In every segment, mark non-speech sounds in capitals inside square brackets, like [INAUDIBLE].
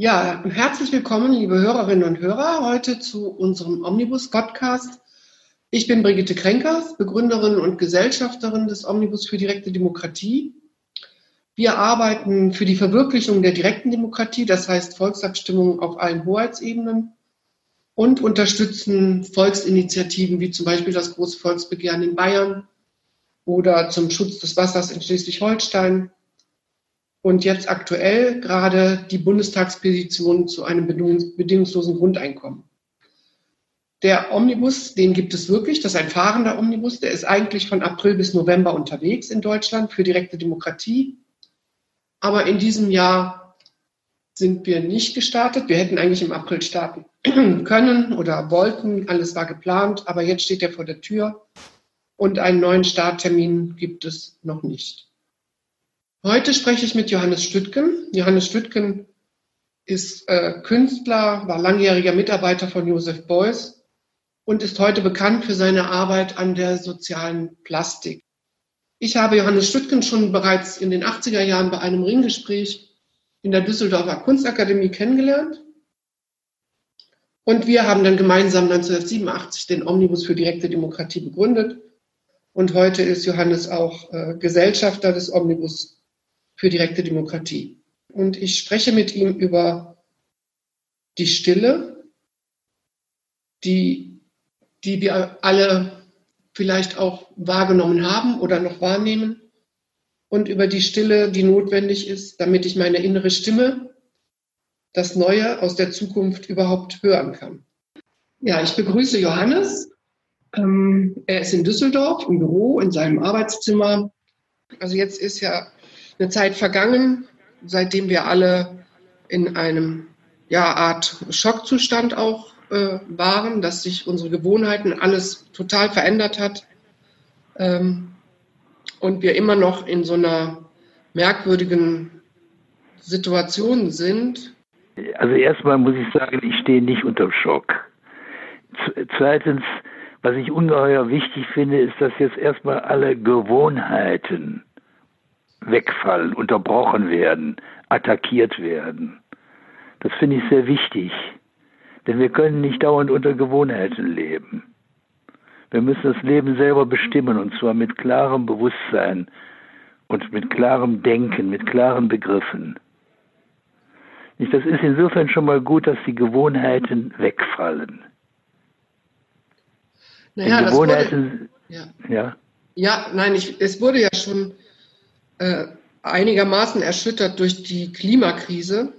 Ja, herzlich willkommen, liebe Hörerinnen und Hörer, heute zu unserem Omnibus-Podcast. Ich bin Brigitte Krenkers, Begründerin und Gesellschafterin des Omnibus für direkte Demokratie. Wir arbeiten für die Verwirklichung der direkten Demokratie, das heißt Volksabstimmungen auf allen Hoheitsebenen und unterstützen Volksinitiativen wie zum Beispiel das Große Volksbegehren in Bayern oder zum Schutz des Wassers in Schleswig-Holstein und jetzt aktuell gerade die Bundestagspetition zu einem bedingungslosen Grundeinkommen. Der Omnibus, den gibt es wirklich, das ist ein fahrender Omnibus, der ist eigentlich von April bis November unterwegs in Deutschland für direkte Demokratie. Aber in diesem Jahr sind wir nicht gestartet. Wir hätten eigentlich im April starten [CLEARS THROAT] können oder wollten. Alles war geplant, aber jetzt steht er vor der Tür und einen neuen Starttermin gibt es noch nicht. Heute spreche ich mit Johannes Stüttgen. Johannes Stüttgen ist äh, Künstler, war langjähriger Mitarbeiter von Josef Beuys und ist heute bekannt für seine Arbeit an der sozialen Plastik. Ich habe Johannes Stüttgen schon bereits in den 80er Jahren bei einem Ringgespräch in der Düsseldorfer Kunstakademie kennengelernt. Und wir haben dann gemeinsam 1987 den Omnibus für direkte Demokratie begründet. Und heute ist Johannes auch äh, Gesellschafter des Omnibus für direkte Demokratie. Und ich spreche mit ihm über die Stille, die, die wir alle vielleicht auch wahrgenommen haben oder noch wahrnehmen und über die Stille, die notwendig ist, damit ich meine innere Stimme, das Neue aus der Zukunft überhaupt hören kann. Ja, ich begrüße Johannes. Ähm, er ist in Düsseldorf im Büro, in seinem Arbeitszimmer. Also jetzt ist ja eine Zeit vergangen, seitdem wir alle in einem ja, Art Schockzustand auch äh, waren, dass sich unsere Gewohnheiten alles total verändert hat ähm, und wir immer noch in so einer merkwürdigen Situation sind. Also erstmal muss ich sagen, ich stehe nicht unter Schock. Zweitens, was ich ungeheuer wichtig finde, ist, dass jetzt erstmal alle Gewohnheiten wegfallen, unterbrochen werden, attackiert werden. Das finde ich sehr wichtig, denn wir können nicht dauernd unter Gewohnheiten leben. Wir müssen das Leben selber bestimmen und zwar mit klarem Bewusstsein und mit klarem Denken, mit klaren Begriffen. Das ist insofern schon mal gut, dass die Gewohnheiten wegfallen. Naja, die Gewohnheiten, wurde, ja. ja. Ja, nein, ich, es wurde ja schon äh, einigermaßen erschüttert durch die Klimakrise,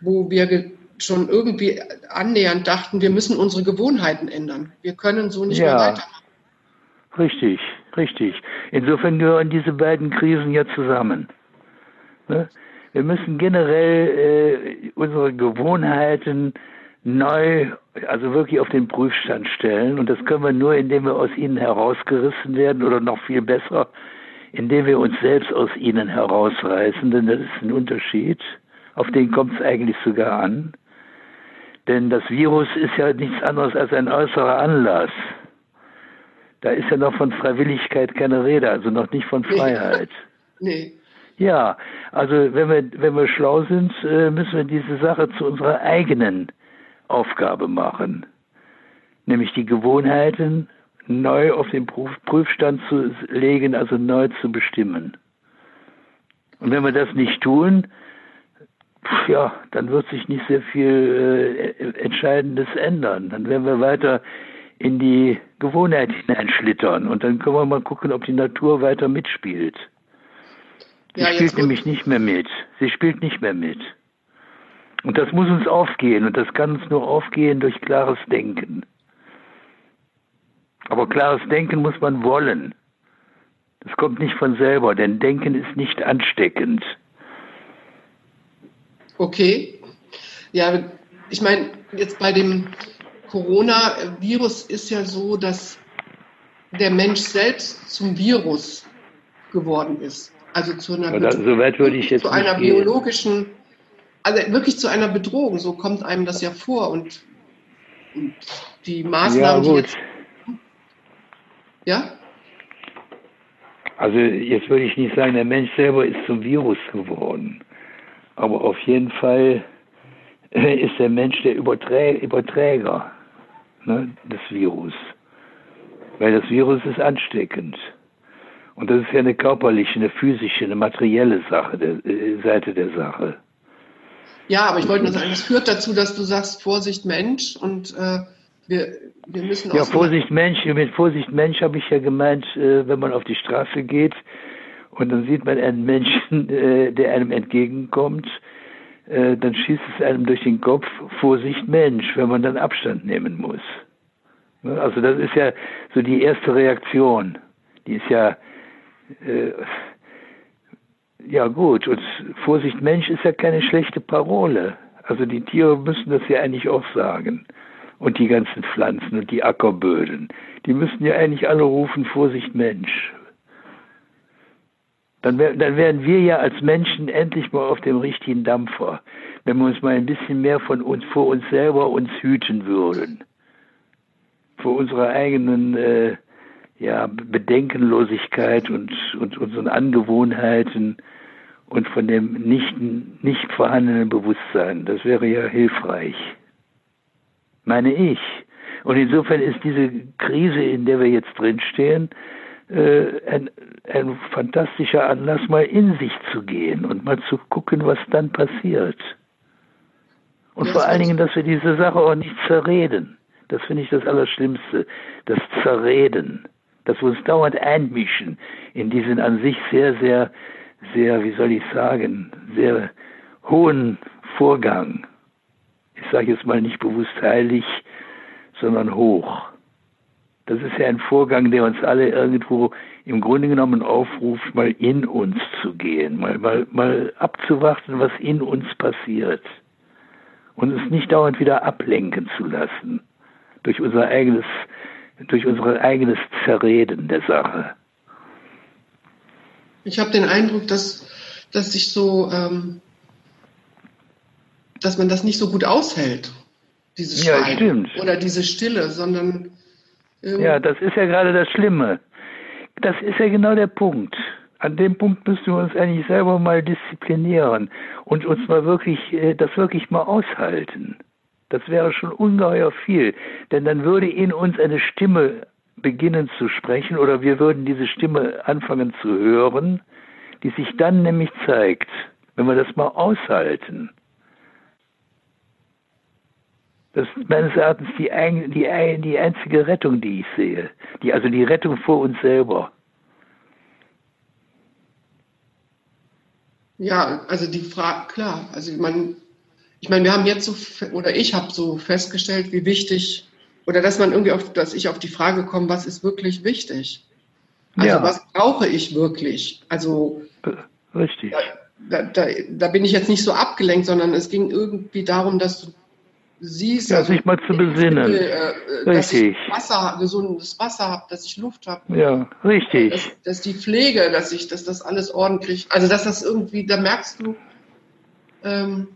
wo wir schon irgendwie annähernd dachten, wir müssen unsere Gewohnheiten ändern. Wir können so nicht ja, mehr weitermachen. Richtig, richtig. Insofern gehören diese beiden Krisen ja zusammen. Ne? Wir müssen generell äh, unsere Gewohnheiten neu, also wirklich auf den Prüfstand stellen. Und das können wir nur, indem wir aus ihnen herausgerissen werden oder noch viel besser, indem wir uns selbst aus ihnen herausreißen, denn das ist ein Unterschied, auf den kommt es eigentlich sogar an. Denn das Virus ist ja nichts anderes als ein äußerer Anlass. Da ist ja noch von Freiwilligkeit keine Rede, also noch nicht von Freiheit. [LAUGHS] nee. Ja, also wenn wir, wenn wir schlau sind, äh, müssen wir diese Sache zu unserer eigenen Aufgabe machen. Nämlich die Gewohnheiten neu auf den Prüfstand zu legen, also neu zu bestimmen. Und wenn wir das nicht tun, ja, dann wird sich nicht sehr viel äh, Entscheidendes ändern. Dann werden wir weiter in die Gewohnheit hineinschlittern und dann können wir mal gucken, ob die Natur weiter mitspielt. Sie ja, spielt nämlich nicht mehr mit. Sie spielt nicht mehr mit. Und das muss uns aufgehen und das kann uns nur aufgehen durch klares Denken. Aber klares Denken muss man wollen. Das kommt nicht von selber, denn Denken ist nicht ansteckend. Okay. Ja, ich meine, jetzt bei dem Coronavirus ist ja so, dass der Mensch selbst zum Virus geworden ist. Also zu einer, Oder, so weit würde ich jetzt zu einer biologischen, also wirklich zu einer Bedrohung. So kommt einem das ja vor. Und, und die Maßnahmen, ja, die jetzt ja? Also jetzt würde ich nicht sagen, der Mensch selber ist zum Virus geworden. Aber auf jeden Fall ist der Mensch der Überträ Überträger ne, des Virus. Weil das Virus ist ansteckend. Und das ist ja eine körperliche, eine physische, eine materielle Sache, der, äh, Seite der Sache. Ja, aber ich wollte nur sagen, das führt dazu, dass du sagst, Vorsicht Mensch und äh, wir, wir müssen Ja, Vorsicht Mensch, mit Vorsicht Mensch habe ich ja gemeint, äh, wenn man auf die Straße geht und dann sieht man einen Menschen, [LAUGHS] äh, der einem entgegenkommt, äh, dann schießt es einem durch den Kopf, Vorsicht Mensch, wenn man dann Abstand nehmen muss. Ne, also das ist ja so die erste Reaktion. Die ist ja, ja gut, und Vorsicht Mensch ist ja keine schlechte Parole. Also die Tiere müssen das ja eigentlich auch sagen. Und die ganzen Pflanzen und die Ackerböden. Die müssen ja eigentlich alle rufen, Vorsicht Mensch. Dann, dann wären wir ja als Menschen endlich mal auf dem richtigen Dampfer, wenn wir uns mal ein bisschen mehr von uns, vor uns selber uns hüten würden. Vor unserer eigenen äh, ja, Bedenkenlosigkeit und, und unseren Angewohnheiten und von dem nicht, nicht vorhandenen Bewusstsein. Das wäre ja hilfreich, meine ich. Und insofern ist diese Krise, in der wir jetzt drinstehen, äh, ein, ein fantastischer Anlass, mal in sich zu gehen und mal zu gucken, was dann passiert. Und vor allen Dingen, dass wir diese Sache auch nicht zerreden. Das finde ich das Allerschlimmste. Das Zerreden. Dass wir uns dauernd einmischen in diesen an sich sehr, sehr sehr, wie soll ich sagen, sehr hohen Vorgang. Ich sage jetzt mal nicht bewusst heilig, sondern hoch. Das ist ja ein Vorgang, der uns alle irgendwo im Grunde genommen aufruft, mal in uns zu gehen, mal, mal, mal abzuwarten, was in uns passiert. Und es nicht dauernd wieder ablenken zu lassen durch unser eigenes, durch unser eigenes Zerreden der Sache. Ich habe den Eindruck, dass, dass sich so, ähm, dass man das nicht so gut aushält, dieses Schweigen ja, stimmt. oder diese Stille, sondern ähm, ja, das ist ja gerade das Schlimme. Das ist ja genau der Punkt. An dem Punkt müssen wir uns eigentlich selber mal disziplinieren und uns mal wirklich, äh, das wirklich mal aushalten. Das wäre schon ungeheuer viel, denn dann würde in uns eine Stimme beginnen zu sprechen oder wir würden diese Stimme anfangen zu hören, die sich dann nämlich zeigt, wenn wir das mal aushalten. Das ist meines Erachtens die, die, die einzige Rettung, die ich sehe. Die, also die Rettung vor uns selber. Ja, also die Frage, klar, also man, ich meine, wir haben jetzt so, oder ich habe so festgestellt, wie wichtig oder dass man irgendwie auf, dass ich auf die Frage komme, was ist wirklich wichtig? Also ja. was brauche ich wirklich? Also richtig. Da, da, da, bin ich jetzt nicht so abgelenkt, sondern es ging irgendwie darum, dass du siehst, ja, also, sich mal zu besinnen. Mittel, äh, dass richtig. ich Wasser, gesundes Wasser habe, dass ich Luft habe. Ja, richtig. Dass, dass, die Pflege, dass ich, dass das alles ordentlich, also dass das irgendwie, da merkst du, ähm,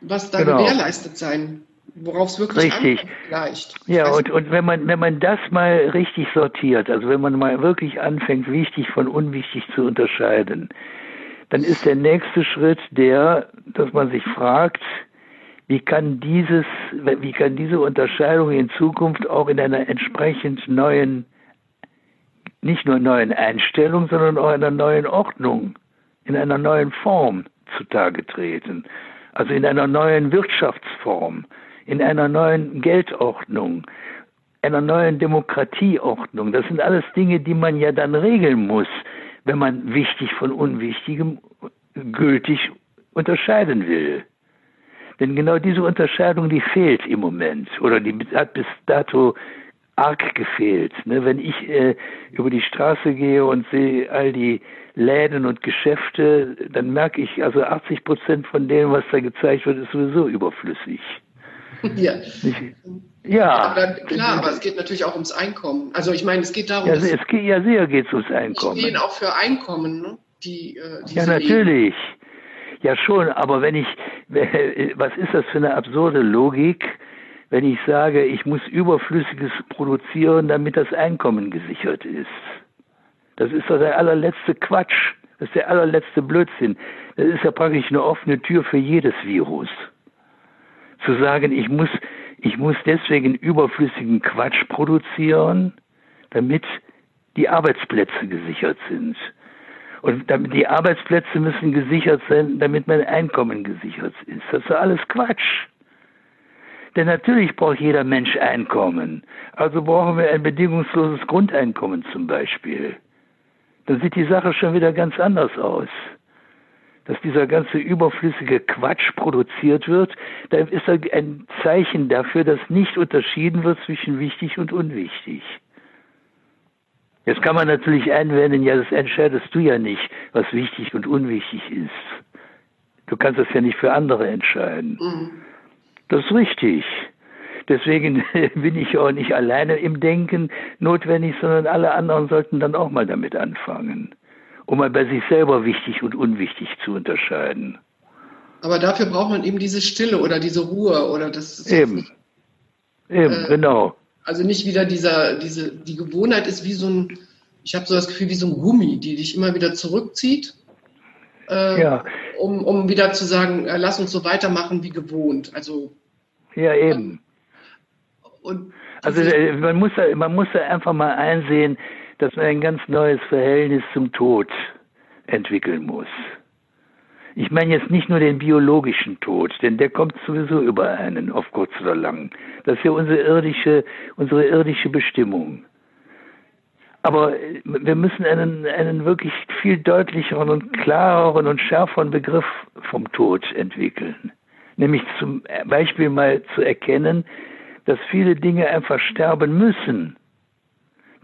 was da genau. gewährleistet sein worauf es wirklich richtig. vielleicht. Ja, und, und wenn man wenn man das mal richtig sortiert, also wenn man mal wirklich anfängt, wichtig von unwichtig zu unterscheiden, dann ist der nächste Schritt der, dass man sich fragt, wie kann dieses, wie kann diese Unterscheidung in Zukunft auch in einer entsprechend neuen, nicht nur neuen Einstellung, sondern auch in einer neuen Ordnung, in einer neuen Form zutage treten. Also in einer neuen Wirtschaftsform, in einer neuen Geldordnung, einer neuen Demokratieordnung. Das sind alles Dinge, die man ja dann regeln muss, wenn man wichtig von unwichtigem gültig unterscheiden will. Denn genau diese Unterscheidung, die fehlt im Moment oder die hat bis dato arg gefehlt. Ne? Wenn ich äh, über die Straße gehe und sehe all die Läden und Geschäfte, dann merke ich, also 80 Prozent von dem, was da gezeigt wird, ist sowieso überflüssig. Ja. Ja. Aber klar, aber es geht natürlich auch ums Einkommen. Also ich meine, es geht darum, ja, es geht ja sehr geht ums Einkommen. Die stehen auch für Einkommen, ne? Die, äh, ja, natürlich. Leben. Ja, schon, aber wenn ich, [LAUGHS] was ist das für eine absurde Logik, wenn ich sage, ich muss Überflüssiges produzieren, damit das Einkommen gesichert ist? Das ist doch der allerletzte Quatsch. Das ist der allerletzte Blödsinn. Das ist ja praktisch eine offene Tür für jedes Virus Zu sagen, ich muss, ich muss deswegen überflüssigen Quatsch produzieren, damit die Arbeitsplätze gesichert sind. Und die Arbeitsplätze müssen gesichert sein, damit mein Einkommen gesichert ist. Das ist alles Quatsch. Denn natürlich braucht jeder Mensch Einkommen. Also brauchen wir ein bedingungsloses Grundeinkommen zum Beispiel. Dann sieht die Sache schon wieder ganz anders aus. Dass dieser ganze überflüssige Quatsch produziert wird, da ist ein Zeichen dafür, dass nicht unterschieden wird zwischen wichtig und unwichtig. Jetzt kann man natürlich einwenden, ja, das entscheidest du ja nicht, was wichtig und unwichtig ist. Du kannst das ja nicht für andere entscheiden. Mhm. Das ist richtig. Deswegen [LAUGHS] bin ich auch nicht alleine im Denken notwendig, sondern alle anderen sollten dann auch mal damit anfangen, um mal bei sich selber wichtig und unwichtig zu unterscheiden. Aber dafür braucht man eben diese Stille oder diese Ruhe oder das. Eben. Eben, äh, genau. Also nicht wieder dieser, diese, die Gewohnheit ist wie so ein, ich habe so das Gefühl, wie so ein Gummi, die dich immer wieder zurückzieht. Äh, ja. um, um wieder zu sagen, äh, lass uns so weitermachen wie gewohnt. Also ja, eben. Und also äh, man muss, da, man muss da einfach mal einsehen, dass man ein ganz neues Verhältnis zum Tod entwickeln muss. Ich meine jetzt nicht nur den biologischen Tod, denn der kommt sowieso über einen, auf kurz oder lang. Das ist ja unsere irdische, unsere irdische Bestimmung. Aber äh, wir müssen einen, einen wirklich viel deutlicheren und klareren und schärferen Begriff vom Tod entwickeln. Nämlich zum Beispiel mal zu erkennen, dass viele Dinge einfach sterben müssen.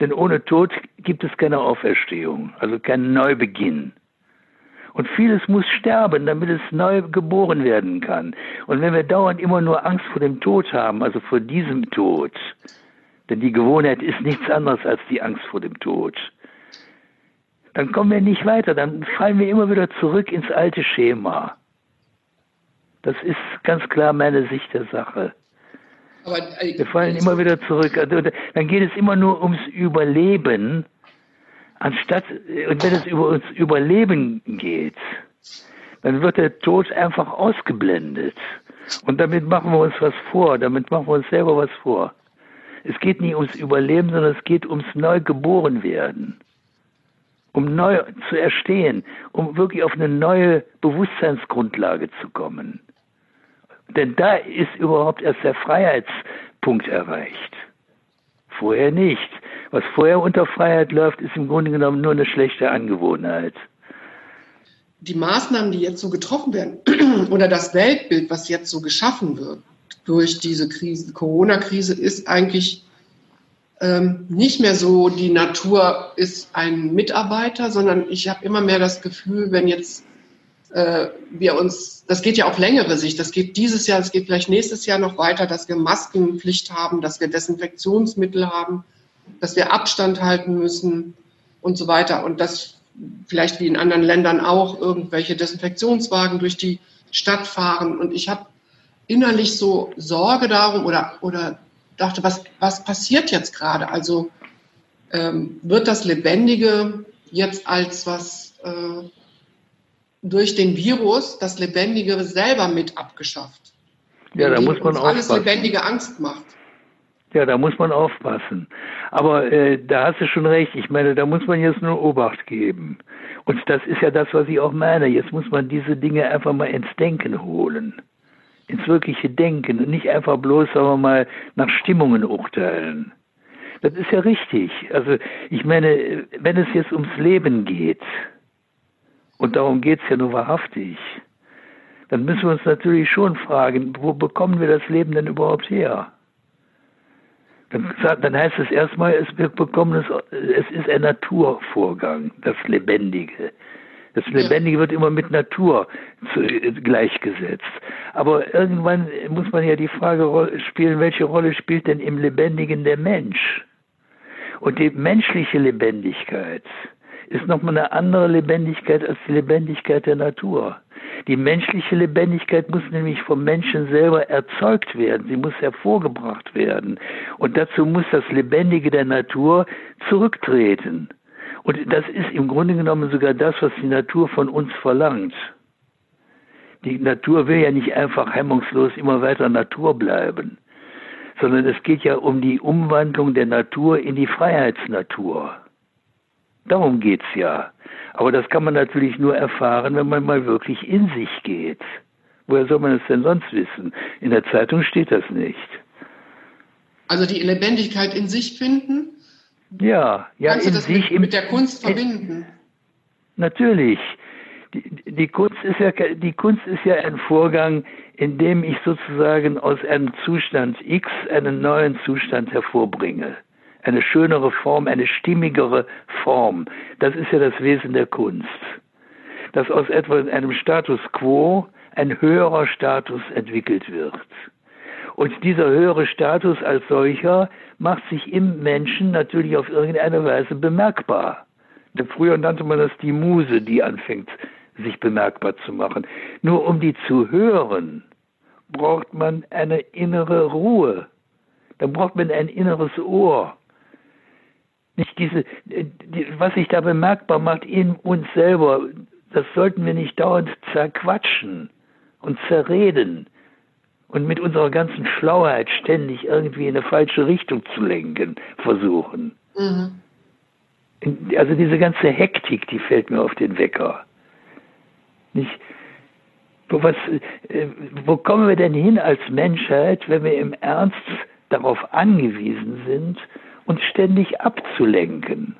Denn ohne Tod gibt es keine Auferstehung, also keinen Neubeginn. Und vieles muss sterben, damit es neu geboren werden kann. Und wenn wir dauernd immer nur Angst vor dem Tod haben, also vor diesem Tod, denn die Gewohnheit ist nichts anderes als die Angst vor dem Tod, dann kommen wir nicht weiter, dann fallen wir immer wieder zurück ins alte Schema. Das ist ganz klar meine Sicht der Sache. Aber, äh, wir fallen immer wieder zurück. Also, dann geht es immer nur ums Überleben anstatt, und wenn es über uns Überleben geht, dann wird der Tod einfach ausgeblendet. Und damit machen wir uns was vor, damit machen wir uns selber was vor. Es geht nicht ums Überleben, sondern es geht ums Neugeborenwerden. Um neu zu erstehen, um wirklich auf eine neue Bewusstseinsgrundlage zu kommen. Denn da ist überhaupt erst der Freiheitspunkt erreicht. Vorher nicht. Was vorher unter Freiheit läuft, ist im Grunde genommen nur eine schlechte Angewohnheit. Die Maßnahmen, die jetzt so getroffen werden, [CLEARS THROAT] oder das Weltbild, was jetzt so geschaffen wird durch diese Krise, Corona-Krise, ist eigentlich ähm, nicht mehr so, die Natur ist ein Mitarbeiter, sondern ich habe immer mehr das Gefühl, wenn jetzt äh, wir uns, das geht ja auf längere Sicht, das geht dieses Jahr, das geht vielleicht nächstes Jahr noch weiter, dass wir Maskenpflicht haben, dass wir Desinfektionsmittel haben, dass wir Abstand halten müssen und so weiter. Und dass vielleicht wie in anderen Ländern auch irgendwelche Desinfektionswagen durch die Stadt fahren. Und ich habe innerlich so Sorge darum oder, oder dachte, was, was passiert jetzt gerade? Also ähm, wird das Lebendige jetzt als was äh, durch den Virus das Lebendige selber mit abgeschafft? Ja, da muss man auch alles Lebendige Angst macht. Ja, da muss man aufpassen. Aber äh, da hast du schon recht. Ich meine, da muss man jetzt nur Obacht geben. Und das ist ja das, was ich auch meine. Jetzt muss man diese Dinge einfach mal ins Denken holen. Ins wirkliche Denken und nicht einfach bloß, sagen wir mal, nach Stimmungen urteilen. Das ist ja richtig. Also ich meine, wenn es jetzt ums Leben geht, und darum geht es ja nur wahrhaftig, dann müssen wir uns natürlich schon fragen, wo bekommen wir das Leben denn überhaupt her? Dann, dann heißt es erstmal, es, wir bekommen es, es ist ein Naturvorgang, das Lebendige. Das Lebendige wird immer mit Natur zu, gleichgesetzt. Aber irgendwann muss man ja die Frage spielen, welche Rolle spielt denn im Lebendigen der Mensch? Und die menschliche Lebendigkeit ist nochmal eine andere Lebendigkeit als die Lebendigkeit der Natur. Die menschliche Lebendigkeit muss nämlich vom Menschen selber erzeugt werden, sie muss hervorgebracht werden. Und dazu muss das Lebendige der Natur zurücktreten. Und das ist im Grunde genommen sogar das, was die Natur von uns verlangt. die Natur will ja nicht einfach hemmungslos immer weiter Natur bleiben, sondern es geht ja um die Umwandlung der Natur in die Freiheitsnatur. Darum geht's ja. Aber das kann man natürlich nur erfahren, wenn man mal wirklich in sich geht. Woher soll man es denn sonst wissen? In der Zeitung steht das nicht. Also die Lebendigkeit in sich finden? Ja, ja, Kannst in du das sich mit, mit der Kunst verbinden? Natürlich. Die, die, Kunst ist ja, die Kunst ist ja ein Vorgang, in dem ich sozusagen aus einem Zustand X einen neuen Zustand hervorbringe. Eine schönere Form, eine stimmigere Form. Das ist ja das Wesen der Kunst. Dass aus etwa einem Status quo ein höherer Status entwickelt wird. Und dieser höhere Status als solcher macht sich im Menschen natürlich auf irgendeine Weise bemerkbar. Früher nannte man das die Muse, die anfängt, sich bemerkbar zu machen. Nur um die zu hören, braucht man eine innere Ruhe. Da braucht man ein inneres Ohr. Nicht diese, die, was sich da bemerkbar macht in uns selber, das sollten wir nicht dauernd zerquatschen und zerreden und mit unserer ganzen Schlauheit ständig irgendwie in eine falsche Richtung zu lenken versuchen. Mhm. Also diese ganze Hektik, die fällt mir auf den Wecker. Nicht? Wo, was, äh, wo kommen wir denn hin als Menschheit, wenn wir im Ernst darauf angewiesen sind, uns ständig abzulenken?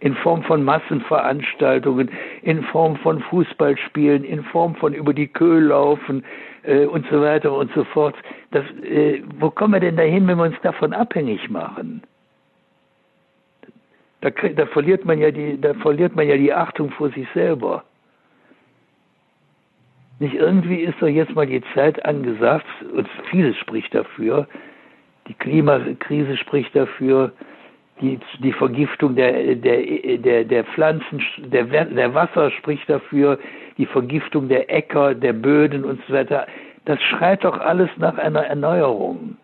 in Form von Massenveranstaltungen, in Form von Fußballspielen, in Form von über die Köhl laufen äh, und so weiter und so fort. Das, äh, wo kommen wir denn dahin, wenn wir uns davon abhängig machen? Da, da, verliert man ja die, da verliert man ja die Achtung vor sich selber. Nicht irgendwie ist doch jetzt mal die Zeit angesagt, und vieles spricht dafür, die Klimakrise spricht dafür, die, die Vergiftung der, der, der, der Pflanzen, der, der Wasser spricht dafür, die Vergiftung der Äcker, der Böden und so weiter. Das schreit doch alles nach einer Erneuerung.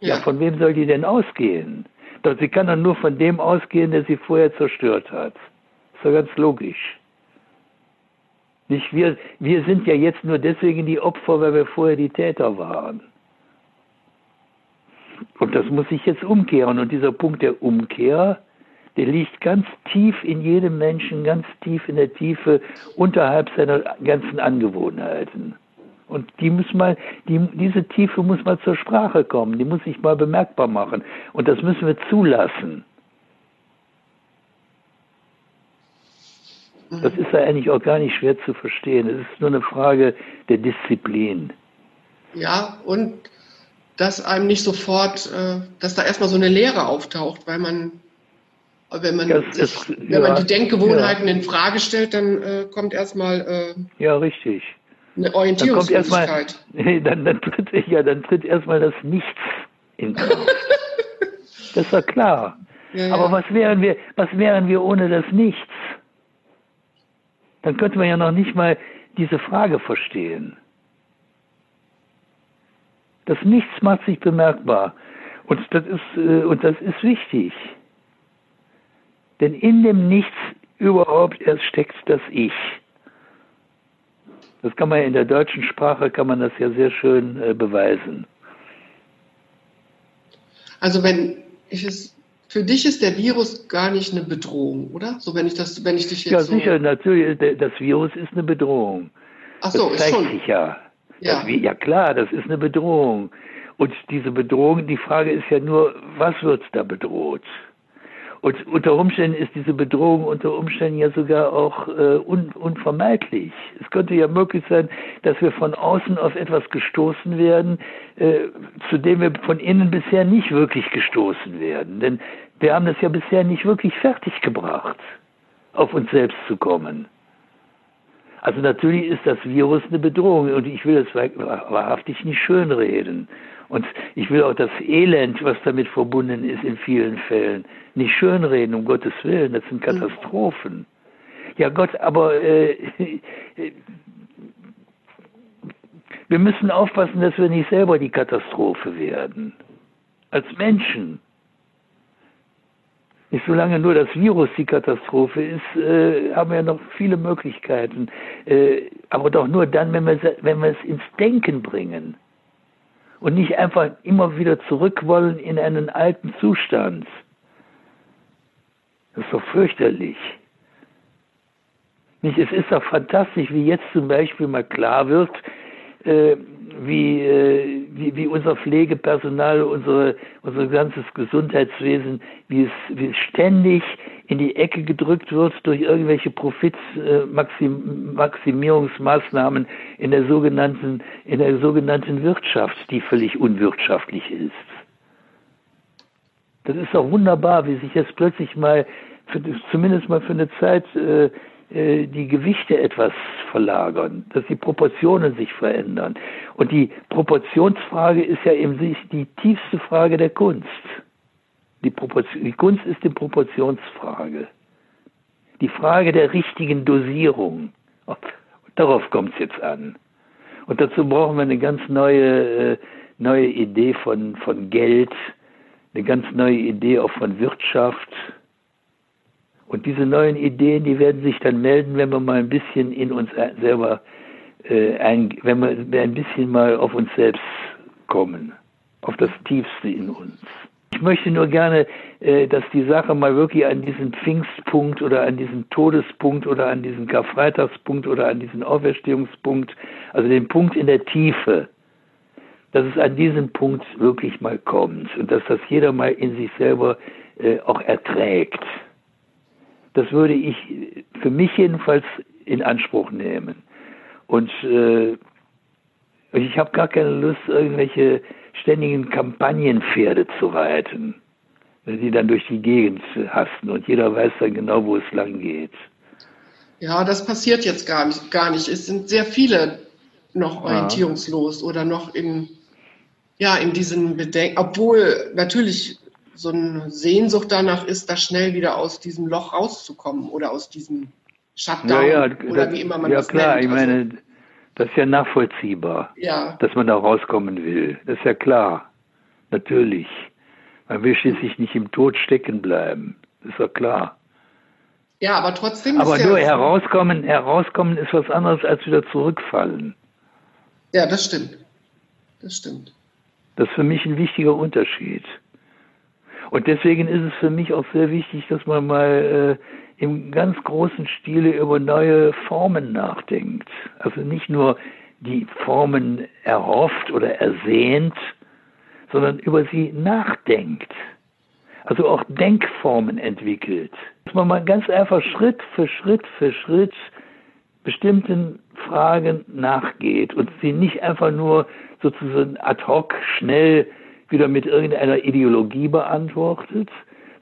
Ja, ja von wem soll die denn ausgehen? Doch sie kann dann nur von dem ausgehen, der sie vorher zerstört hat. Ist doch ganz logisch. Nicht wir, wir sind ja jetzt nur deswegen die Opfer, weil wir vorher die Täter waren. Und das muss sich jetzt umkehren. Und dieser Punkt der Umkehr, der liegt ganz tief in jedem Menschen, ganz tief in der Tiefe unterhalb seiner ganzen Angewohnheiten. Und die muss mal, die, diese Tiefe muss mal zur Sprache kommen, die muss sich mal bemerkbar machen. Und das müssen wir zulassen. Das ist ja eigentlich auch gar nicht schwer zu verstehen. Es ist nur eine Frage der Disziplin. Ja, und dass einem nicht sofort, äh, dass da erstmal so eine Leere auftaucht, weil man, wenn man, das, das, wenn ja, man die Denkgewohnheiten ja. in Frage stellt, dann äh, kommt erstmal äh, ja richtig eine Orientierungslosigkeit. Dann, [LAUGHS] erstmal, dann, dann tritt ja dann tritt erstmal das Nichts in Kraft. [LAUGHS] das ist ja klar. Ja, Aber was wären wir, was wären wir ohne das Nichts? Dann könnte man ja noch nicht mal diese Frage verstehen. Das Nichts macht sich bemerkbar. Und das ist, äh, und das ist wichtig. Denn in dem Nichts überhaupt erst steckt das Ich. Das kann man in der deutschen Sprache kann man das ja sehr schön äh, beweisen. Also wenn ich es für dich ist der Virus gar nicht eine Bedrohung, oder? So wenn ich das, wenn ich dich jetzt ja sicher so natürlich das Virus ist eine Bedrohung. Ach so, das zeigt ist schon. sich ja. Ja. Das, ja klar, das ist eine Bedrohung. Und diese Bedrohung, die Frage ist ja nur, was wird da bedroht? Und unter Umständen ist diese Bedrohung unter Umständen ja sogar auch äh, un unvermeidlich. Es könnte ja möglich sein, dass wir von außen auf etwas gestoßen werden, äh, zu dem wir von innen bisher nicht wirklich gestoßen werden. Denn wir haben das ja bisher nicht wirklich fertiggebracht, auf uns selbst zu kommen. Also natürlich ist das Virus eine Bedrohung und ich will das wahrhaftig nicht schönreden. Und ich will auch das Elend, was damit verbunden ist in vielen Fällen, nicht schönreden, um Gottes Willen. Das sind Katastrophen. Ja Gott, aber äh, [LAUGHS] wir müssen aufpassen, dass wir nicht selber die Katastrophe werden. Als Menschen. Nicht solange nur das Virus die Katastrophe ist, äh, haben wir noch viele Möglichkeiten. Äh, aber doch nur dann, wenn wir, wenn wir es ins Denken bringen und nicht einfach immer wieder zurück wollen in einen alten Zustand. Das ist doch fürchterlich. Nicht, es ist doch fantastisch, wie jetzt zum Beispiel mal klar wird, wie, äh, wie, wie unser Pflegepersonal, unsere, unser ganzes Gesundheitswesen, wie es, wie es ständig in die Ecke gedrückt wird durch irgendwelche Profitmaximierungsmaßnahmen äh, in der sogenannten, in der sogenannten Wirtschaft, die völlig unwirtschaftlich ist. Das ist doch wunderbar, wie sich jetzt plötzlich mal, für, zumindest mal für eine Zeit, äh, äh, die Gewichte etwas verlagern, dass die Proportionen sich verändern. Und die Proportionsfrage ist ja eben die tiefste Frage der Kunst. Die, die Kunst ist die Proportionsfrage. Die Frage der richtigen Dosierung. Darauf kommt es jetzt an. Und dazu brauchen wir eine ganz neue, äh, neue Idee von, von Geld, eine ganz neue Idee auch von Wirtschaft, und diese neuen Ideen, die werden sich dann melden, wenn wir mal ein bisschen in uns selber, äh, ein, wenn wir ein bisschen mal auf uns selbst kommen, auf das Tiefste in uns. Ich möchte nur gerne, äh, dass die Sache mal wirklich an diesen Pfingstpunkt oder an diesen Todespunkt oder an diesen Karfreitagspunkt oder an diesen Auferstehungspunkt, also den Punkt in der Tiefe, dass es an diesen Punkt wirklich mal kommt und dass das jeder mal in sich selber äh, auch erträgt. Das würde ich für mich jedenfalls in Anspruch nehmen. Und äh, ich habe gar keine Lust, irgendwelche ständigen Kampagnenpferde zu reiten, die dann durch die Gegend hasten und jeder weiß dann genau, wo es lang geht. Ja, das passiert jetzt gar nicht. Gar nicht. Es sind sehr viele noch orientierungslos ja. oder noch in, ja, in diesen Bedenken, obwohl natürlich so eine Sehnsucht danach ist, da schnell wieder aus diesem Loch rauszukommen oder aus diesem Shutdown ja, ja, oder das, wie immer man ja, das klar, nennt. Ja klar, ich meine, also das ist ja nachvollziehbar, ja. dass man da rauskommen will. Das ist ja klar, natürlich. Man will schließlich nicht im Tod stecken bleiben. Das ist ja klar. Ja, aber trotzdem. Aber nur ja herauskommen, herauskommen ist was anderes als wieder zurückfallen. Ja, das stimmt. Das stimmt. Das ist für mich ein wichtiger Unterschied. Und deswegen ist es für mich auch sehr wichtig, dass man mal äh, im ganz großen Stile über neue Formen nachdenkt. Also nicht nur die Formen erhofft oder ersehnt, sondern über sie nachdenkt. Also auch Denkformen entwickelt. Dass man mal ganz einfach Schritt für Schritt für Schritt bestimmten Fragen nachgeht und sie nicht einfach nur sozusagen ad hoc schnell wieder mit irgendeiner Ideologie beantwortet,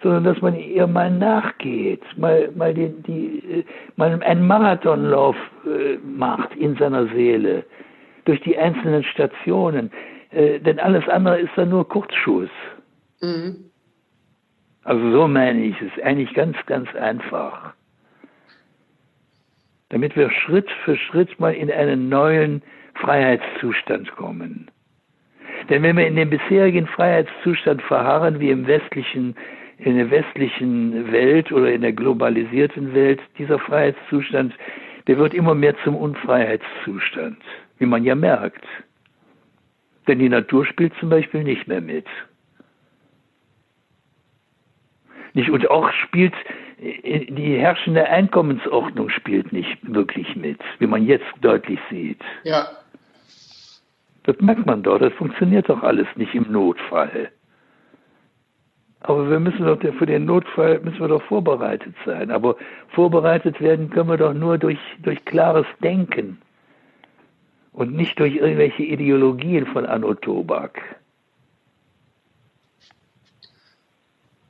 sondern dass man ihr mal nachgeht, mal, mal, die, die, mal einen Marathonlauf äh, macht in seiner Seele, durch die einzelnen Stationen. Äh, denn alles andere ist dann nur Kurzschuss. Mhm. Also so meine ich es, eigentlich ganz, ganz einfach. Damit wir Schritt für Schritt mal in einen neuen Freiheitszustand kommen. Denn wenn wir in dem bisherigen Freiheitszustand verharren, wie im westlichen, in der westlichen Welt oder in der globalisierten Welt, dieser Freiheitszustand, der wird immer mehr zum Unfreiheitszustand, wie man ja merkt. Denn die Natur spielt zum Beispiel nicht mehr mit. Nicht, und auch spielt die herrschende Einkommensordnung spielt nicht wirklich mit, wie man jetzt deutlich sieht. Ja. Das merkt man doch, das funktioniert doch alles nicht im Notfall. Aber wir müssen doch für den Notfall müssen wir doch vorbereitet sein. Aber vorbereitet werden können wir doch nur durch, durch klares Denken und nicht durch irgendwelche Ideologien von Anno Tobak.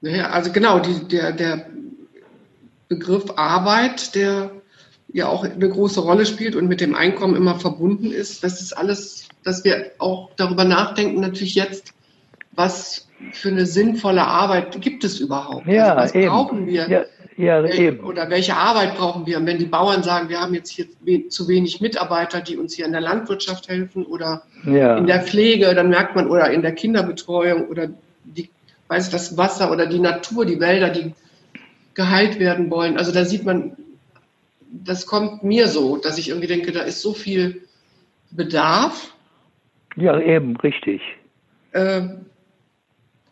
Naja, also genau, die, der, der Begriff Arbeit, der ja auch eine große Rolle spielt und mit dem Einkommen immer verbunden ist, das ist alles dass wir auch darüber nachdenken, natürlich jetzt, was für eine sinnvolle Arbeit gibt es überhaupt? Ja, also was eben. brauchen wir? Ja, ja, eben. Oder welche Arbeit brauchen wir? Und wenn die Bauern sagen, wir haben jetzt hier zu wenig Mitarbeiter, die uns hier in der Landwirtschaft helfen oder ja. in der Pflege, dann merkt man, oder in der Kinderbetreuung oder die, weiß das Wasser oder die Natur, die Wälder, die geheilt werden wollen. Also da sieht man, das kommt mir so, dass ich irgendwie denke, da ist so viel Bedarf. Ja, eben, richtig. Äh,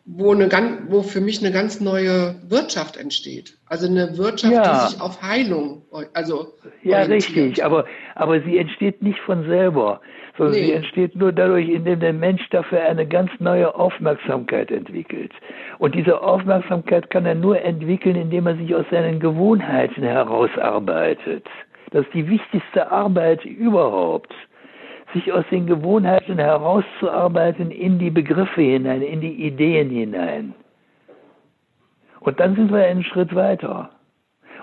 wo, eine, wo für mich eine ganz neue Wirtschaft entsteht. Also eine Wirtschaft, ja. die sich auf Heilung, also ja richtig, aber aber sie entsteht nicht von selber, sondern nee. sie entsteht nur dadurch, indem der Mensch dafür eine ganz neue Aufmerksamkeit entwickelt. Und diese Aufmerksamkeit kann er nur entwickeln, indem er sich aus seinen Gewohnheiten herausarbeitet. Das ist die wichtigste Arbeit überhaupt sich aus den Gewohnheiten herauszuarbeiten in die Begriffe hinein, in die Ideen hinein. Und dann sind wir einen Schritt weiter.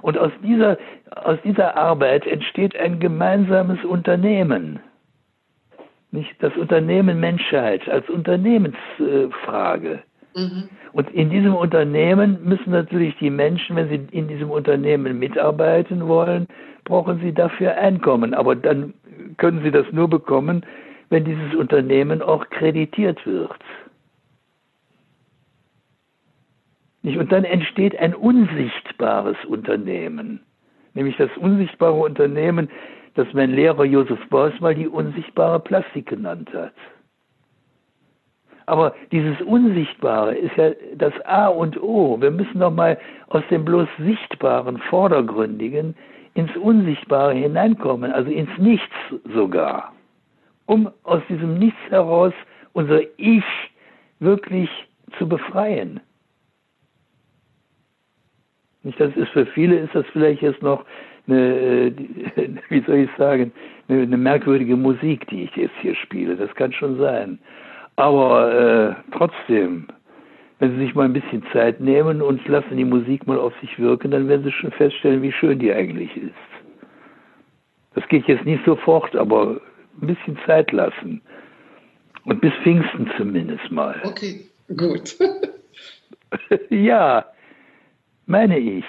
Und aus dieser, aus dieser Arbeit entsteht ein gemeinsames Unternehmen. Nicht das Unternehmen Menschheit als Unternehmensfrage. Mhm. Und in diesem Unternehmen müssen natürlich die Menschen, wenn sie in diesem Unternehmen mitarbeiten wollen, brauchen sie dafür Einkommen. Aber dann können sie das nur bekommen, wenn dieses Unternehmen auch kreditiert wird. Und dann entsteht ein unsichtbares Unternehmen, nämlich das unsichtbare Unternehmen, das mein Lehrer Josef Beuys mal die unsichtbare Plastik genannt hat. Aber dieses Unsichtbare ist ja das A und O. Wir müssen doch mal aus dem bloß Sichtbaren, Vordergründigen ins Unsichtbare hineinkommen, also ins Nichts sogar, um aus diesem Nichts heraus unser Ich wirklich zu befreien. Nicht, das ist für viele ist das vielleicht jetzt noch eine, [LAUGHS] wie soll ich sagen, eine, eine merkwürdige Musik, die ich jetzt hier spiele. Das kann schon sein. Aber äh, trotzdem, wenn Sie sich mal ein bisschen Zeit nehmen und lassen die Musik mal auf sich wirken, dann werden Sie schon feststellen, wie schön die eigentlich ist. Das geht jetzt nicht sofort, aber ein bisschen Zeit lassen. Und bis Pfingsten zumindest mal. Okay, gut. [LAUGHS] ja, meine ich.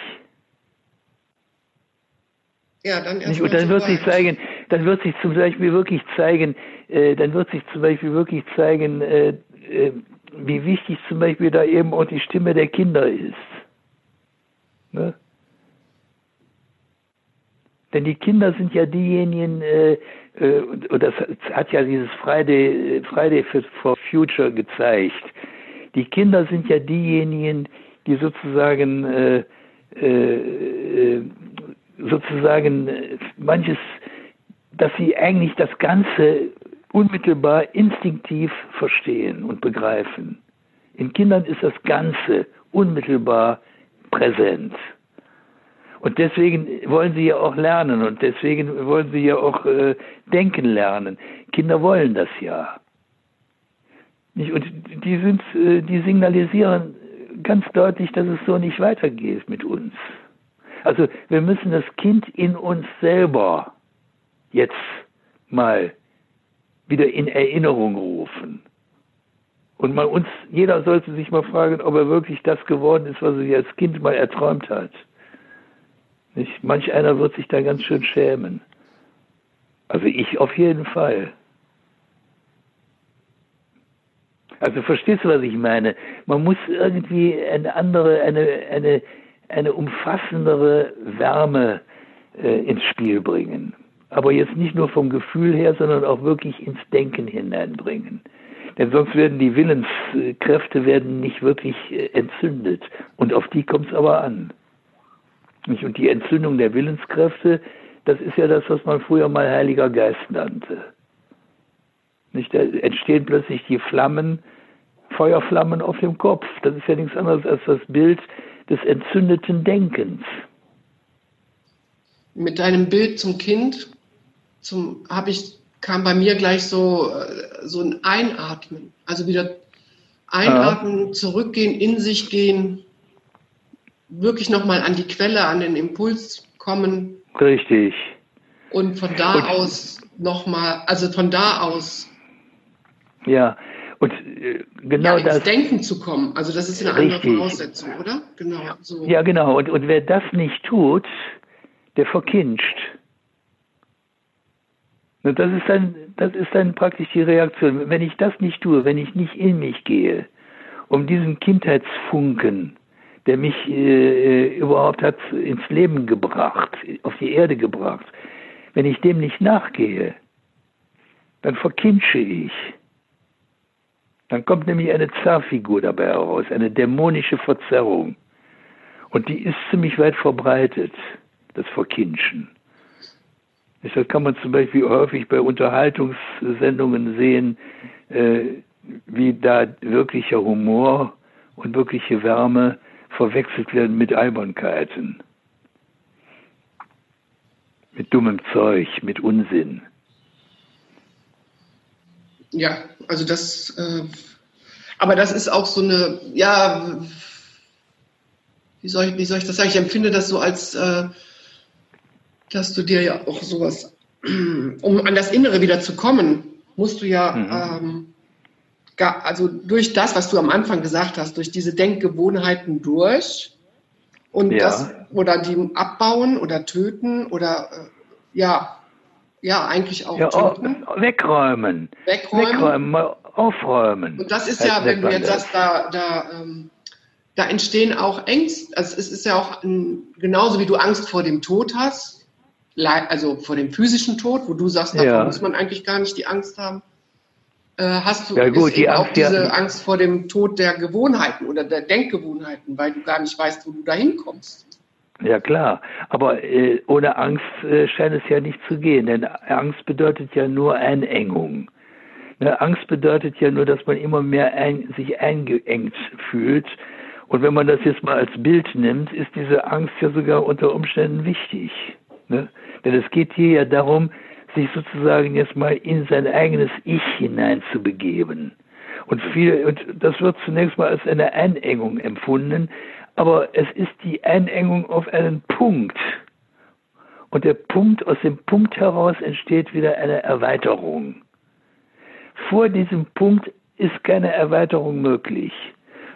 Ja, dann erst Und dann wird sich zeigen, dann wird sich zum Beispiel wirklich zeigen, äh, dann wird sich zum Beispiel wirklich zeigen, äh, äh, wie wichtig zum Beispiel da eben auch die Stimme der Kinder ist. Ne? Denn die Kinder sind ja diejenigen, äh, äh, und das hat ja dieses Friday, Friday for Future gezeigt. Die Kinder sind ja diejenigen, die sozusagen, äh, äh, sozusagen manches, dass sie eigentlich das Ganze unmittelbar instinktiv verstehen und begreifen. In Kindern ist das Ganze unmittelbar präsent. Und deswegen wollen sie ja auch lernen und deswegen wollen sie ja auch äh, denken lernen. Kinder wollen das ja. Nicht? Und die, sind, äh, die signalisieren ganz deutlich, dass es so nicht weitergeht mit uns. Also wir müssen das Kind in uns selber jetzt mal wieder in Erinnerung rufen. Und mal uns, jeder sollte sich mal fragen, ob er wirklich das geworden ist, was er sich als Kind mal erträumt hat. Nicht? Manch einer wird sich da ganz schön schämen. Also ich auf jeden Fall. Also verstehst du, was ich meine? Man muss irgendwie eine andere, eine, eine, eine umfassendere Wärme äh, ins Spiel bringen aber jetzt nicht nur vom Gefühl her, sondern auch wirklich ins Denken hineinbringen. Denn sonst werden die Willenskräfte werden nicht wirklich äh, entzündet. Und auf die kommt es aber an. Und die Entzündung der Willenskräfte, das ist ja das, was man früher mal Heiliger Geist nannte. Da entstehen plötzlich die Flammen, Feuerflammen auf dem Kopf. Das ist ja nichts anderes als das Bild des entzündeten Denkens. Mit deinem Bild zum Kind zum, habe ich, kam bei mir gleich so, äh, so ein Einatmen. Also wieder einatmen, ja. zurückgehen, in sich gehen, wirklich nochmal an die Quelle, an den Impuls kommen. Richtig. Und von da und, aus nochmal, also von da aus. Ja, und äh, genau ja, ins das. Denken zu kommen. Also das ist eine richtig. andere Voraussetzung, oder? Genau. So. Ja, genau. Und, und wer das nicht tut, der verkinscht. Das ist dann, das ist dann praktisch die Reaktion. Wenn ich das nicht tue, wenn ich nicht in mich gehe, um diesen Kindheitsfunken der mich äh, überhaupt hat ins Leben gebracht, auf die Erde gebracht. Wenn ich dem nicht nachgehe, dann verkinsche ich. Dann kommt nämlich eine Zerrfigur dabei heraus, eine dämonische Verzerrung. Und die ist ziemlich weit verbreitet, das Verkinschen. Deshalb kann man zum Beispiel häufig bei Unterhaltungssendungen sehen, äh, wie da wirklicher Humor und wirkliche Wärme verwechselt werden mit Albernkeiten, mit dummem Zeug, mit Unsinn. Ja, also das, äh, aber das ist auch so eine, ja, wie soll ich, wie soll ich das sagen? Ich empfinde das so als, äh, dass du dir ja auch sowas, [CLEARS THROAT] um an das Innere wieder zu kommen, musst du ja, mhm. ähm, gar, also durch das, was du am Anfang gesagt hast, durch diese Denkgewohnheiten durch und ja. das oder die abbauen oder töten oder äh, ja, ja, eigentlich auch ja, töten. Wegräumen. Wegräumen. Wegräumen, aufräumen. Und das ist ja, wenn du jetzt sagst, da, da, ähm, da entstehen auch Ängste. Also es ist ja auch ein, genauso wie du Angst vor dem Tod hast, also vor dem physischen Tod, wo du sagst, davor ja. muss man eigentlich gar nicht die Angst haben. Äh, hast du ja, gut, die auch diese. Angst vor dem Tod der Gewohnheiten oder der Denkgewohnheiten, weil du gar nicht weißt, wo du da hinkommst. Ja klar, aber äh, ohne Angst äh, scheint es ja nicht zu gehen, denn Angst bedeutet ja nur Einengung. Ne? Angst bedeutet ja nur, dass man immer mehr ein, sich eingeengt fühlt. Und wenn man das jetzt mal als Bild nimmt, ist diese Angst ja sogar unter Umständen wichtig. Ne? Denn es geht hier ja darum, sich sozusagen jetzt mal in sein eigenes Ich hineinzubegeben. Und, viel, und das wird zunächst mal als eine Einengung empfunden, aber es ist die Einengung auf einen Punkt. Und der Punkt, aus dem Punkt heraus entsteht wieder eine Erweiterung. Vor diesem Punkt ist keine Erweiterung möglich.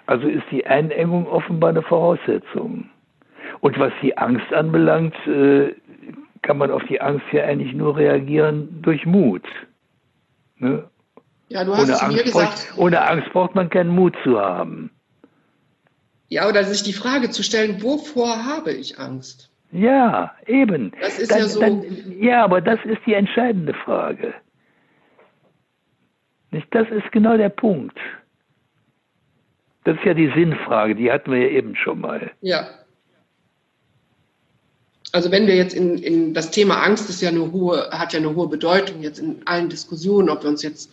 Also ist die Einengung offenbar eine Voraussetzung. Und was die Angst anbelangt, äh, kann man auf die Angst ja eigentlich nur reagieren durch Mut. Ne? Ja, du hast ohne, Angst gesagt, braucht, ohne Angst braucht man keinen Mut zu haben. Ja, oder sich die Frage zu stellen, wovor habe ich Angst? Ja, eben. Das ist dann, ja so. Dann, ja, aber das ist die entscheidende Frage. Nicht? Das ist genau der Punkt. Das ist ja die Sinnfrage, die hatten wir ja eben schon mal. Ja. Also wenn wir jetzt in, in das Thema Angst ist ja eine hohe, hat ja eine hohe Bedeutung jetzt in allen Diskussionen, ob wir uns jetzt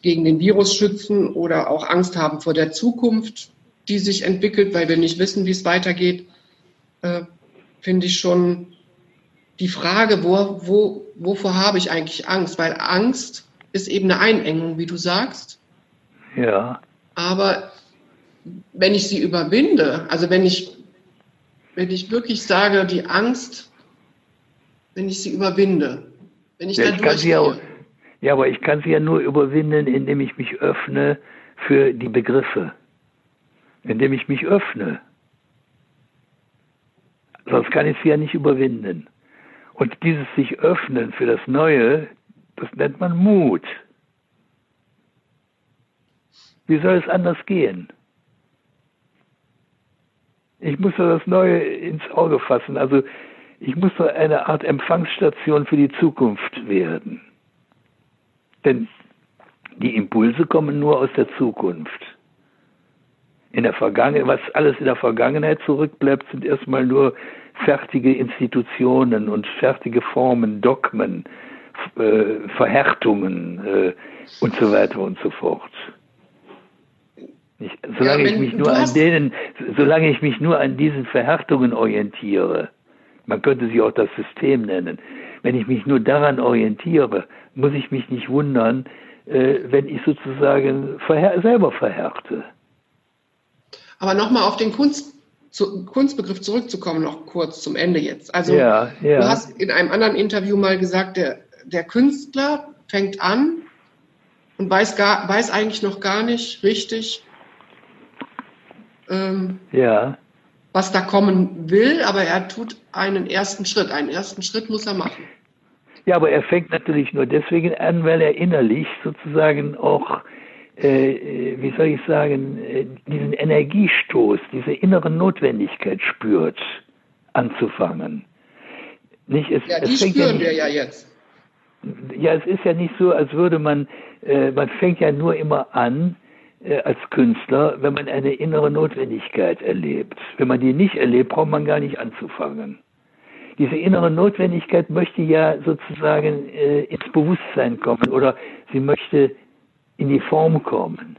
gegen den Virus schützen oder auch Angst haben vor der Zukunft, die sich entwickelt, weil wir nicht wissen, wie es weitergeht, äh, finde ich schon die Frage, wo, wo, wovor habe ich eigentlich Angst? Weil Angst ist eben eine Einengung, wie du sagst. Ja. Aber wenn ich sie überwinde, also wenn ich wenn ich wirklich sage, die Angst, wenn ich sie überwinde, wenn ich ja, da durchgehe. Ja, aber ich kann sie ja nur überwinden, indem ich mich öffne für die Begriffe, indem ich mich öffne. Sonst kann ich sie ja nicht überwinden. Und dieses sich öffnen für das Neue, das nennt man Mut. Wie soll es anders gehen? ich muss das Neue ins Auge fassen. Also ich muss so eine Art Empfangsstation für die Zukunft werden. Denn die Impulse kommen nur aus der Zukunft. In der Vergangenheit, was alles in der Vergangenheit zurückbleibt, sind erstmal nur fertige Institutionen und fertige Formen, Dogmen, äh, Verhärtungen äh, und so weiter und so fort. Ich, solange ja, ich mich nur an denen, solange ich mich nur an diesen Verhärtungen orientiere, man könnte sie auch das System nennen, wenn ich mich nur daran orientiere, muss ich mich nicht wundern, äh, wenn ich sozusagen verhär selber verhärte. Aber nochmal auf den Kunst, zu, Kunstbegriff zurückzukommen, noch kurz zum Ende jetzt. Also ja, ja. du hast in einem anderen Interview mal gesagt, der, der Künstler fängt an und weiß, gar, weiß eigentlich noch gar nicht richtig, ähm, ja. was da kommen will, aber er tut einen ersten Schritt. Einen ersten Schritt muss er machen. Ja, aber er fängt natürlich nur deswegen an, weil er innerlich sozusagen auch wie soll ich sagen, äh, diesen Energiestoß, diese innere Notwendigkeit spürt, anzufangen. Nicht, es, ja, die spüren ja wir ja jetzt. Ja, es ist ja nicht so, als würde man, äh, man fängt ja nur immer an, äh, als Künstler, wenn man eine innere Notwendigkeit erlebt. Wenn man die nicht erlebt, braucht man gar nicht anzufangen. Diese innere Notwendigkeit möchte ja sozusagen äh, ins Bewusstsein kommen oder sie möchte in die Form kommen.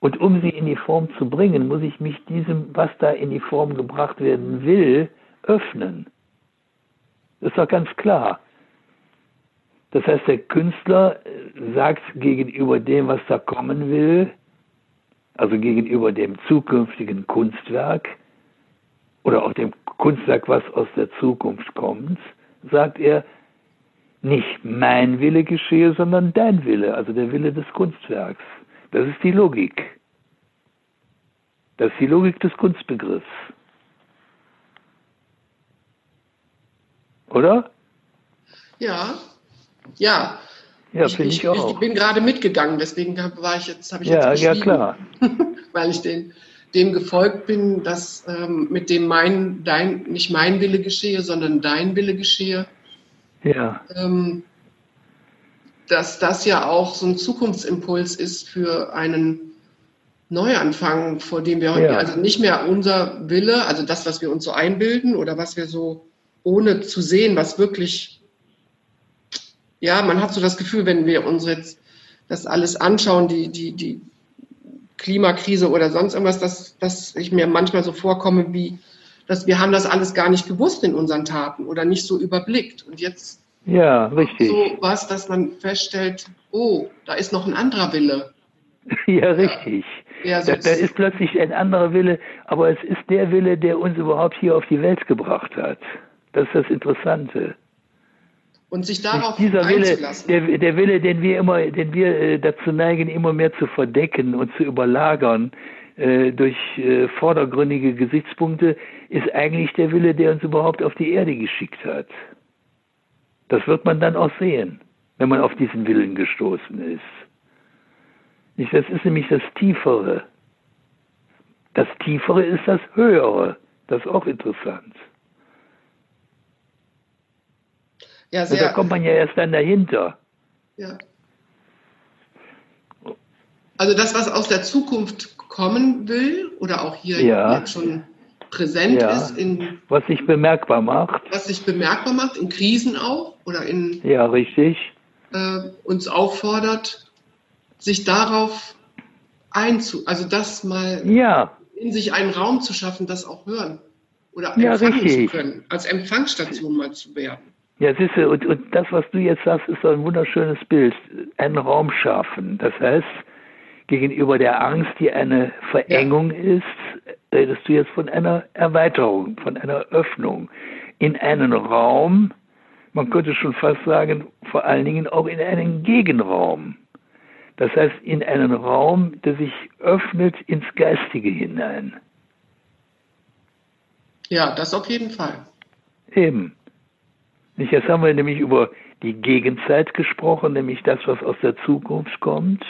Und um sie in die Form zu bringen, muss ich mich diesem, was da in die Form gebracht werden will, öffnen. Das ist doch ganz klar. Das heißt, der Künstler äh, sagt gegenüber dem, was da kommen will, also gegenüber dem zukünftigen Kunstwerk oder auch dem Kunstwerk, was aus der Zukunft kommt, sagt er, nicht mein Wille geschehe, sondern dein Wille, also der Wille des Kunstwerks. Das ist die Logik. Das ist die Logik des Kunstbegriffs. Oder? Ja, ja. Ja, ich, ich, ich, ich, bin gerade mitgegangen, deswegen war ich jetzt, habe ich ja, jetzt Ja, klar. [LAUGHS] weil ich den, dem gefolgt bin, dass ähm, mit dem mein, dein, nicht mein Wille geschehe, sondern dein Wille geschehe. Ja. Ähm, dass das ja auch so ein Zukunftsimpuls ist für einen Neuanfang, vor dem wir heute, ja. also nicht mehr unser Wille, also das, was wir uns so einbilden oder was wir so ohne zu sehen, was wirklich ja, man hat so das Gefühl, wenn wir uns jetzt das alles anschauen, die, die, die Klimakrise oder sonst irgendwas, dass, dass ich mir manchmal so vorkomme, wie, dass wir haben das alles gar nicht gewusst in unseren Taten oder nicht so überblickt. Und jetzt ja, richtig. so was, dass man feststellt, oh, da ist noch ein anderer Wille. [LAUGHS] Ja, richtig. Ja, da, da, ist plötzlich ein anderer Wille, aber es ist der Wille, der uns überhaupt hier auf die Welt gebracht hat. Das ist das Interessante und sich darauf dieser Wille, der, der, Wille, den wir immer, den wir äh, dazu neigen, immer mehr zu verdecken und zu überlagern äh, durch äh, vordergründige Gesichtspunkte, ist eigentlich der Wille, der uns überhaupt auf die Erde geschickt hat. Das wird man dann auch sehen, wenn man auf diesen Willen gestoßen ist. Das ist nämlich das Tiefere. Das Tiefere ist das Höhere. Das ist auch interessant. Ja, sehr. da kommt man ja erst dann dahinter. Ja. Also das, was aus der Zukunft kommen will oder auch hier ja. jetzt schon präsent ja. ist in was sich bemerkbar macht, was sich bemerkbar macht in Krisen auch oder in ja richtig äh, uns auffordert, sich darauf einzu, also das mal ja. in sich einen Raum zu schaffen, das auch hören oder ja, empfangen richtig. zu können, als Empfangsstation mal zu werden. Ja, siehst du, und, und das, was du jetzt sagst, ist so ein wunderschönes Bild. Einen Raum schaffen. Das heißt, gegenüber der Angst, die eine Verengung ja. ist, redest du jetzt von einer Erweiterung, von einer Öffnung in einen Raum, man könnte schon fast sagen, vor allen Dingen auch in einen Gegenraum. Das heißt, in einen Raum, der sich öffnet ins Geistige hinein. Ja, das auf jeden Fall. Eben. Jetzt haben wir nämlich über die Gegenzeit gesprochen, nämlich das, was aus der Zukunft kommt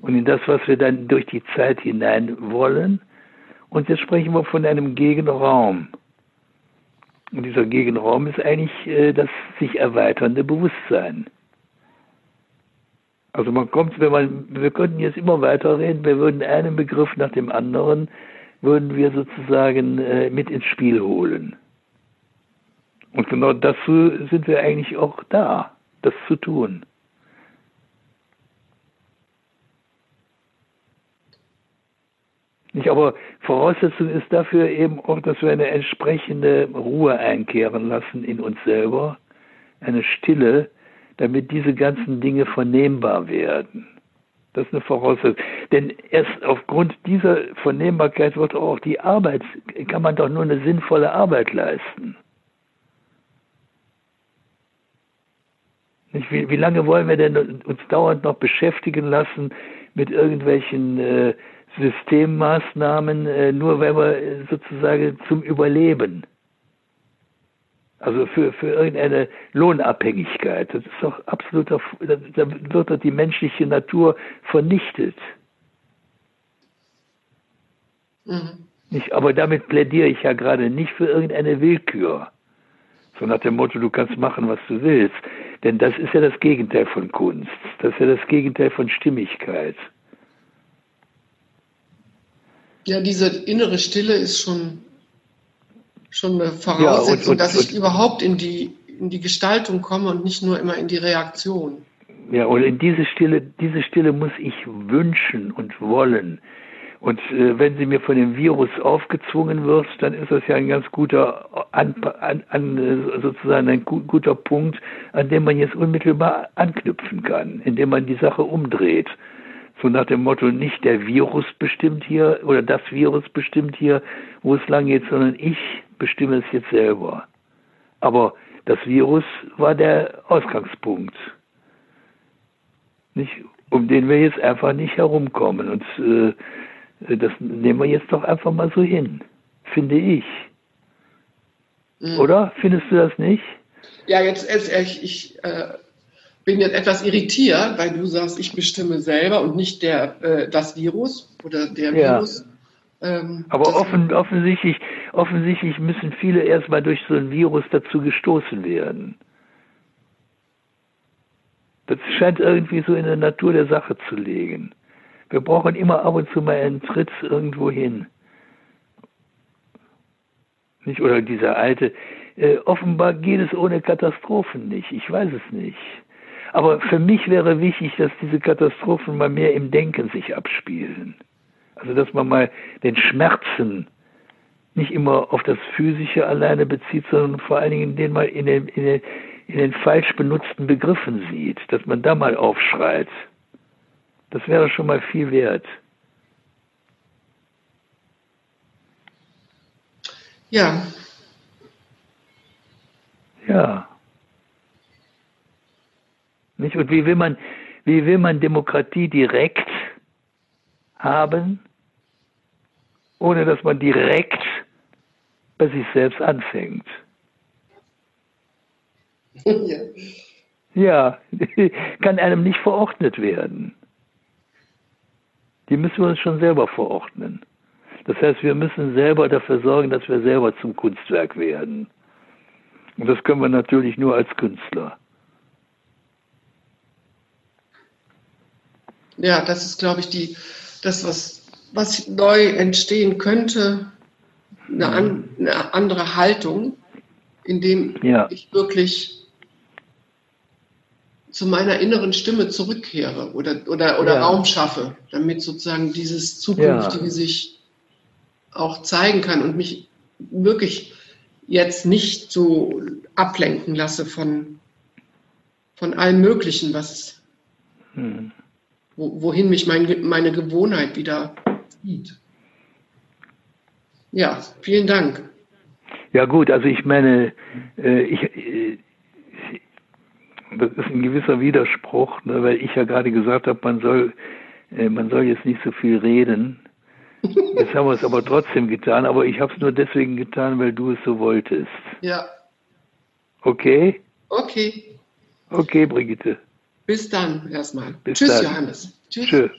und in das, was wir dann durch die Zeit hinein wollen. Und jetzt sprechen wir von einem Gegenraum. Und dieser Gegenraum ist eigentlich äh, das sich erweiternde Bewusstsein. Also man kommt, wenn man, wir könnten jetzt immer weiter reden, wir würden einen Begriff nach dem anderen, würden wir sozusagen äh, mit ins Spiel holen. Und genau dazu sind wir eigentlich auch da, das zu tun. Nicht, aber Voraussetzung ist dafür eben auch, dass wir eine entsprechende Ruhe einkehren lassen in uns selber, eine Stille, damit diese ganzen Dinge vernehmbar werden. Das ist eine Voraussetzung. Denn erst aufgrund dieser Vernehmbarkeit wird auch die Arbeit, kann man doch nur eine sinnvolle Arbeit leisten. Wie, wie, lange wollen wir denn uns dauernd noch beschäftigen lassen mit irgendwelchen äh, Systemmaßnahmen, äh, nur wenn wir sozusagen zum Überleben? Also für, für irgendeine Lohnabhängigkeit. Das ist doch absoluter, da wird doch die menschliche Natur vernichtet. Mhm. Nicht, aber damit plädiere ich ja gerade nicht für irgendeine Willkür. So nach dem Motto, du kannst machen, was du willst. Denn das ist ja das Gegenteil von Kunst. Das ist ja das Gegenteil von Stimmigkeit. Ja, diese innere Stille ist schon, schon eine Voraussetzung, ja, und, und, dass ich und, überhaupt in die, in die Gestaltung komme und nicht nur immer in die Reaktion. Ja, und in diese Stille, diese Stille muss ich wünschen und wollen. Und äh, wenn sie mir von dem Virus aufgezwungen wird, dann ist das ja ein ganz guter, an, an, an, sozusagen ein gu guter Punkt, an dem man jetzt unmittelbar anknüpfen kann, indem man die Sache umdreht. So nach dem Motto, nicht der Virus bestimmt hier oder das Virus bestimmt hier, wo es lang geht, sondern ich bestimme es jetzt selber. Aber das Virus war der Ausgangspunkt, nicht, um den wir jetzt einfach nicht herumkommen. Und äh, das nehmen wir jetzt doch einfach mal so hin, finde ich. Mhm. Oder? Findest du das nicht? Ja, jetzt, ich, ich äh, bin jetzt etwas irritiert, weil du sagst, ich bestimme selber und nicht der, äh, das Virus oder der ja. Virus. Ähm, Aber offen, offensichtlich, offensichtlich müssen viele erstmal durch so ein Virus dazu gestoßen werden. Das scheint irgendwie so in der Natur der Sache zu liegen. Wir brauchen immer ab und zu mal einen Tritt irgendwo hin. Nicht? Oder dieser alte, äh, offenbar geht es ohne Katastrophen nicht. Ich weiß es nicht. Aber für mich wäre wichtig, dass diese Katastrophen mal mehr im Denken sich abspielen. Also dass man mal den Schmerzen nicht immer auf das Physische alleine bezieht, sondern vor allen Dingen den mal in den, in den, in den falsch benutzten Begriffen sieht, dass man da mal aufschreit. Das wäre schon mal viel wert. Ja. Ja. Nicht? Und wie will man, wie will man Demokratie direkt haben, ohne dass man direkt bei sich selbst anfängt? [LAUGHS] Ja. Ja, [LAUGHS] kann einem nicht verordnet werden die müssen wir uns schon selber verordnen. Das heißt, wir müssen selber dafür sorgen, dass wir selber zum Kunstwerk werden. Und das können wir natürlich nur als Künstler. Ja, das ist, glaube ich, die, das, was, was neu entstehen könnte, eine, an, eine andere Haltung, indem ja. ich wirklich zu meiner inneren Stimme zurückkehre oder, oder, oder ja. Raum schaffe, damit sozusagen dieses Zukünftige ja. sich auch zeigen kann und mich wirklich jetzt nicht so ablenken lasse von, von allem Möglichen, was, hm. Wo, wohin mich mein, meine Gewohnheit wieder zieht. Ja, vielen Dank. Ja gut, also ich meine, äh, ich, äh, das ist ein gewisser Widerspruch, ne, weil ich ja gerade gesagt habe, man soll, äh, man soll jetzt nicht so viel reden. [LAUGHS] Jetzt haben wir es aber trotzdem getan, aber ich habe es nur deswegen getan, weil du es so wolltest. Ja. Okay? Okay. Okay, Brigitte. Bis dann erstmal. Bis Tschüss, dann. Johannes. Tschüss. Tschüss.